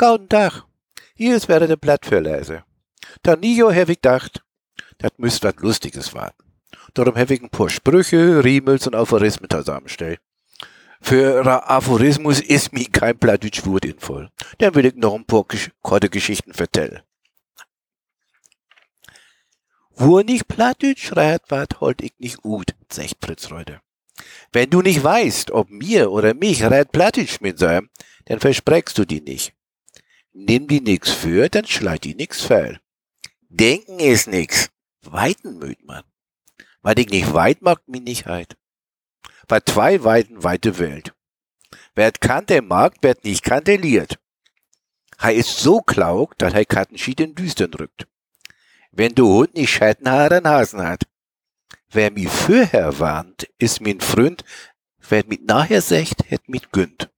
Gauden Tag. Hier ist wieder der Blatt für Leise. Da Nio hab ich gedacht, das müsst was Lustiges warten. Darum hab ich ein paar Sprüche, Riemels und Aphorismen zusammengestellt. Für Aphorismus ist mir kein Plattdeutsch Wort voll. Dann will ich noch ein paar korte Geschichten vertellen. Wo nicht Plattdeutsch schreit, wat holt ich nicht gut, sagt Fritz Reuter. Wenn du nicht weißt, ob mir oder mich rät Plattdeutsch mit sein, dann versprechst du die nicht. Nimm die nix für, dann schleit die nix fehl. Denken ist nix. Weiten müht man. Weil ich nicht weit mag, mich nicht heit. War zwei Weiten weite Welt. Wer kann, der mag, wer nicht kann, der liert. Hei ist so klaug, dass hei Kattenschied in Düstern rückt. Wenn du Hund nicht Schattenhaare an Hasen hat. Wer mi vorher warnt, ist min Freund, wer mit nachher secht, het mit gönnt.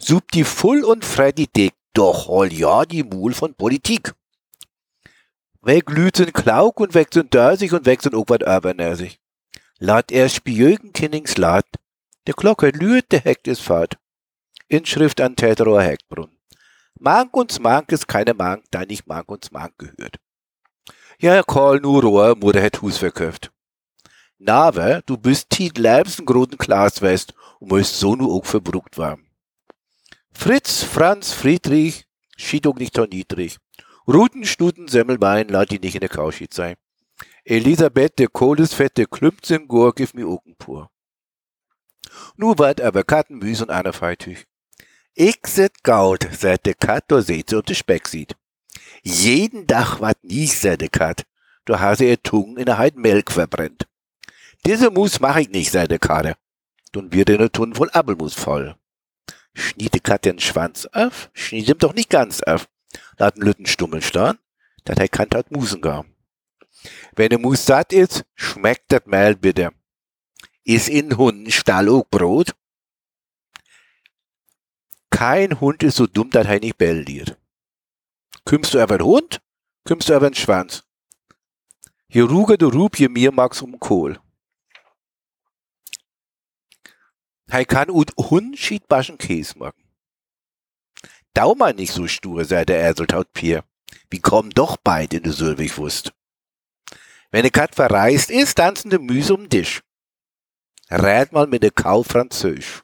Sub die voll und frei die Deck, doch hol ja die Mul von Politik. Weg lüten Klauk und weg sind Dörsig und weg sind auch wat Öbernäsig. Lad er Spiögen Kinnings lad, der Glocke lüht, der Heck ist fahrt. Inschrift an Täterower Heckbrunn. Mank und Mank ist keine Mank, da nicht Mank und Mank gehört. Ja, Karl nur Rohr, Mutter hat Hus verkauft. Nave, du bist tiet leibsten großen Glas west und musst so nur auch verbrucht warm. Fritz, Franz, Friedrich, schied auch nicht so niedrig. Ruten, Stuten, Semmelbein, lad die nicht in der Kauschied sein. Elisabeth, der Kohlesfett, der klümpt im Gor, gif mi Oken pur. Nu wart aber Kattenmüs und einer feitüch. Ich set gaut, seit der Kat do seht und de Speck sieht. Jeden Dach wat nicht, seit der Kat. Du hase ihr Tungen in der Heid Melk verbrennt. Diese Mus mach ich nicht, seit der Kade. Nun wird in der Tunnen voll Appelmus voll. Schniet die Kat den Schwanz auf, schniet ihm doch nicht ganz auf. Lad den Lütten Stummel starren, dat er kant hat Musen gar. Wenn der Mus satt ist, schmeckt das Mehl bitte. Ist in Hunden Stall auch Brot? Kein Hund ist so dumm, dass er nicht belliert. Kümmst du aber einen Hund? Kümmst du aber einen Schwanz? Hier ruge du Rub, hier mir mag's um Kohl. Hei kann ut Hund schied baschen Käse machen. Daumer nicht so stur, sei der Erseltaut Pier. Wie kommen doch beid in de Sülwig-Wust. Wenn de Kat verreist ist, tanzen de Müse um Tisch. Rät mal mit de Kau Französisch.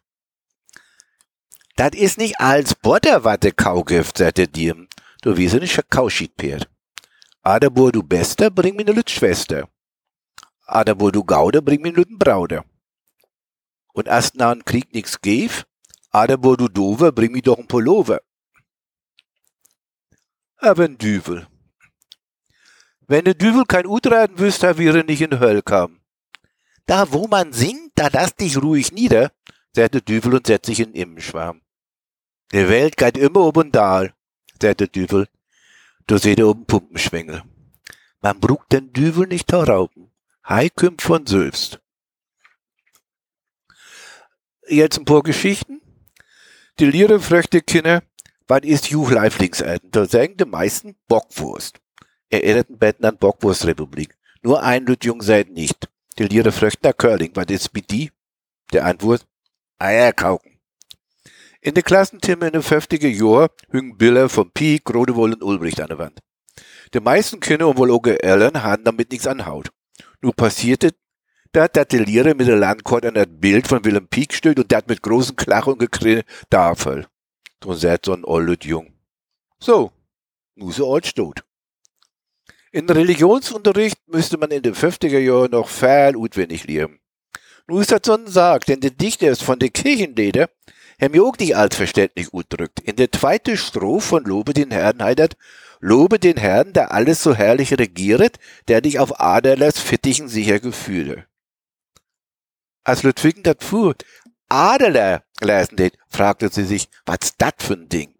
Dat is nicht als Butter, wat de Kau gift, sagte dir. Du wiese nicht Kauschied Pferd. Aderbur du Bester, bring mir ne Lütschwester. Aderbur du Gauder, bring mir Lütten Brauder. Und erst nach n Krieg nix gäf, Aderbur du Dover, bring mir doch n Pullover. Aber n Düvel. Wenn de Düvel kein Utraten wüsst, da wäre nicht in Höll kam. Da, wo man singt, da lass dich ruhig nieder, sagte Düvel und setzt sich in Immenschwarm. Die Welt geht immer ob und dal, sagte Düvel. Du seht ihr oben Pumpenschwengel. Man brugt den Düvel nicht rauben. Hei kümmt von Sülfst. Jetzt ein paar Geschichten. Die Liere fröchte Kinder, wann ist Juch Leiflingsalten? Da sagen die meisten Bockwurst. Erinnerten Betten an Bockwurstrepublik. Nur ein Lütjung seid nicht. Die Liere fröchten Curling, was ist mit die? Der Antwort, Eier kauken. In der Klassentimme in den 50er Jahren hingen Bilder von Pieck, Rodewoll und Ulbricht an der Wand. Die meisten Kinder und wohl auch Ellen hatten damit nichts anhaut. Nur passierte, da dat die Lehrer mit der Landkarte an das Bild von Willem Pieck steht und dat mit großen Klach und Gekrinne da fällt. Drum sagt so ein oldet Jung. So, nu so alt steht. In Religionsunterricht müsste man in den 50er Jahren noch fehl utwendig lernen. Nu ist das so ein Sarg, denn der Dichter ist von der Kirchenleder, Herr mir auch nicht altverständlich drückt. In der zweiten Strophe von Lobe den Herrn heidert, Lobe den Herrn, der alles so herrlich regieret, der dich auf Aderlers Fittichen sicher gefühle. Als Ludwigen dat fuhr, Adeler, lesen det, fragte sie sich, was dat für ein Ding?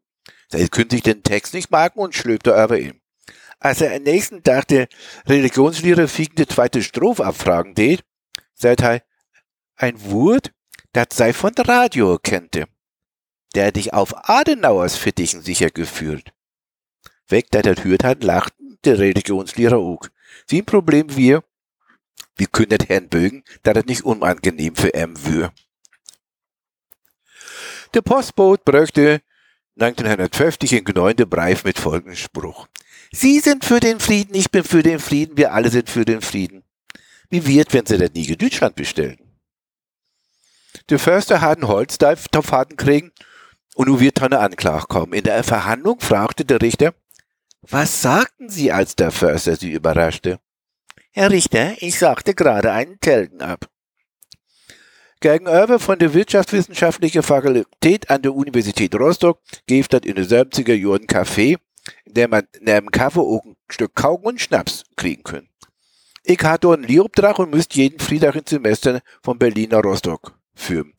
Sie sich den Text nicht merken und schlöbte aber ihm. Als er am nächsten Tag der Religionslehrer fiegende zweite Strophe abfragen det, sagt er, ein Wort, das sei von Radio kennte, der dich auf Adenauers Fittichen sicher geführt. Weg, der das hört hat, lachten der Religionslehrer auch. Sie ein Problem wir, wie kündet Herrn Bögen, da das nicht unangenehm für em wür. Der Postboot bräuchte 1950 in Gneunde Breif mit folgendem Spruch. Sie sind für den Frieden, ich bin für den Frieden, wir alle sind für den Frieden. Wie wird, wenn sie das nie in Deutschland bestellen? Der Förster hat einen Holzdampffaden kriegen und nun wird eine Anklage kommen. In der Verhandlung fragte der Richter, was sagten Sie, als der Förster Sie überraschte? Herr Richter, ich sagte gerade einen Telgen ab. Gegenüber von der Wirtschaftswissenschaftlichen Fakultät an der Universität Rostock gibt es in den 70er Jahren Café, in dem man neben Kaffee auch ein Stück Kaugen und Schnaps kriegen kann. Ich hatte einen Lehrobdrach und müsste jeden Freitag im Semester von Berlin nach Rostock führen.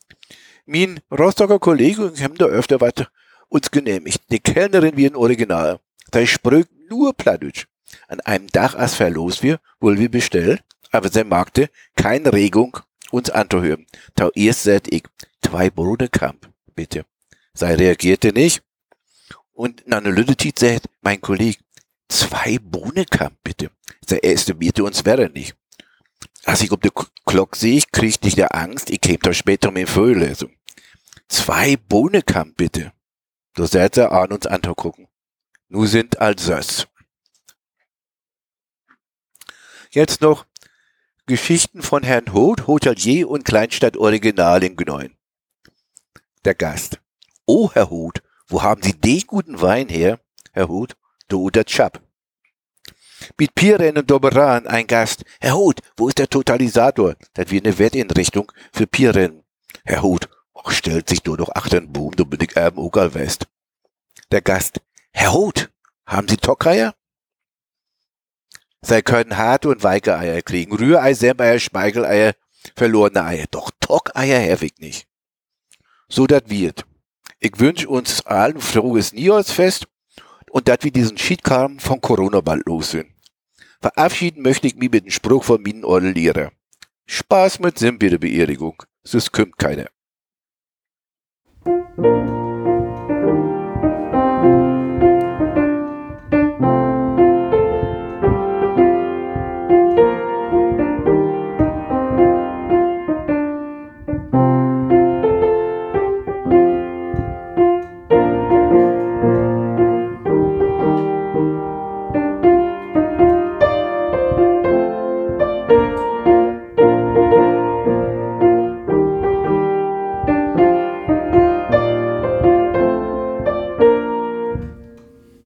Mein Rostocker Kollege haben da öfter was uns genehmigt. Die Kellnerin wie ein Original. Da sprüht nur Plattdeutsch. An einem Dach, als verlos wir, wohl wir bestellen, aber sie magte keine Regung uns anzuhören. Da erst seit ich, zwei Bruder Kamp, bitte. Sei reagierte nicht. Und Nanne Lüdetit sagt, mein Kollege, zwei Bohnenkamp, bitte. Der estimierte uns wäre nicht. Als ich ob die Glock sehe, krieg ich der Angst, ich käme da später mit Vögel. Also, zwei Bohnenkamp, bitte. Da seid ihr an uns anzugucken. Nu sind als Jetzt noch Geschichten von Herrn Hoth, Hotelier und Kleinstadt Original in Gneuen. Der Gast. Oh, Herr Hoth, wo haben Sie den guten Wein her? Herr Hoth, du der Chap. Mit Pieren und Doberan ein Gast. Herr Hoth, wo ist der Totalisator? Das wird eine Wettinrichtung für Pieren. Herr Hoth, och, stellt sich nur noch achtern Boom, du ich Erben West. Der Gast. Herr Hoth, haben Sie Tockreier? Sie können harte und weike Eier kriegen. Rührei, Semmeier, Schmeicheleier, verlorene Eier. Doch Tockeier herwig nicht. So dat wird. Ich wünsch uns allen frohes Neujahrsfest und dat wir diesen Schiedkram von Corona bald los sind. Verabschieden möchte ich mich mit dem Spruch von meinen Lehrer. Spaß mit Sinn bei der Beerdigung. Es kümmt keiner.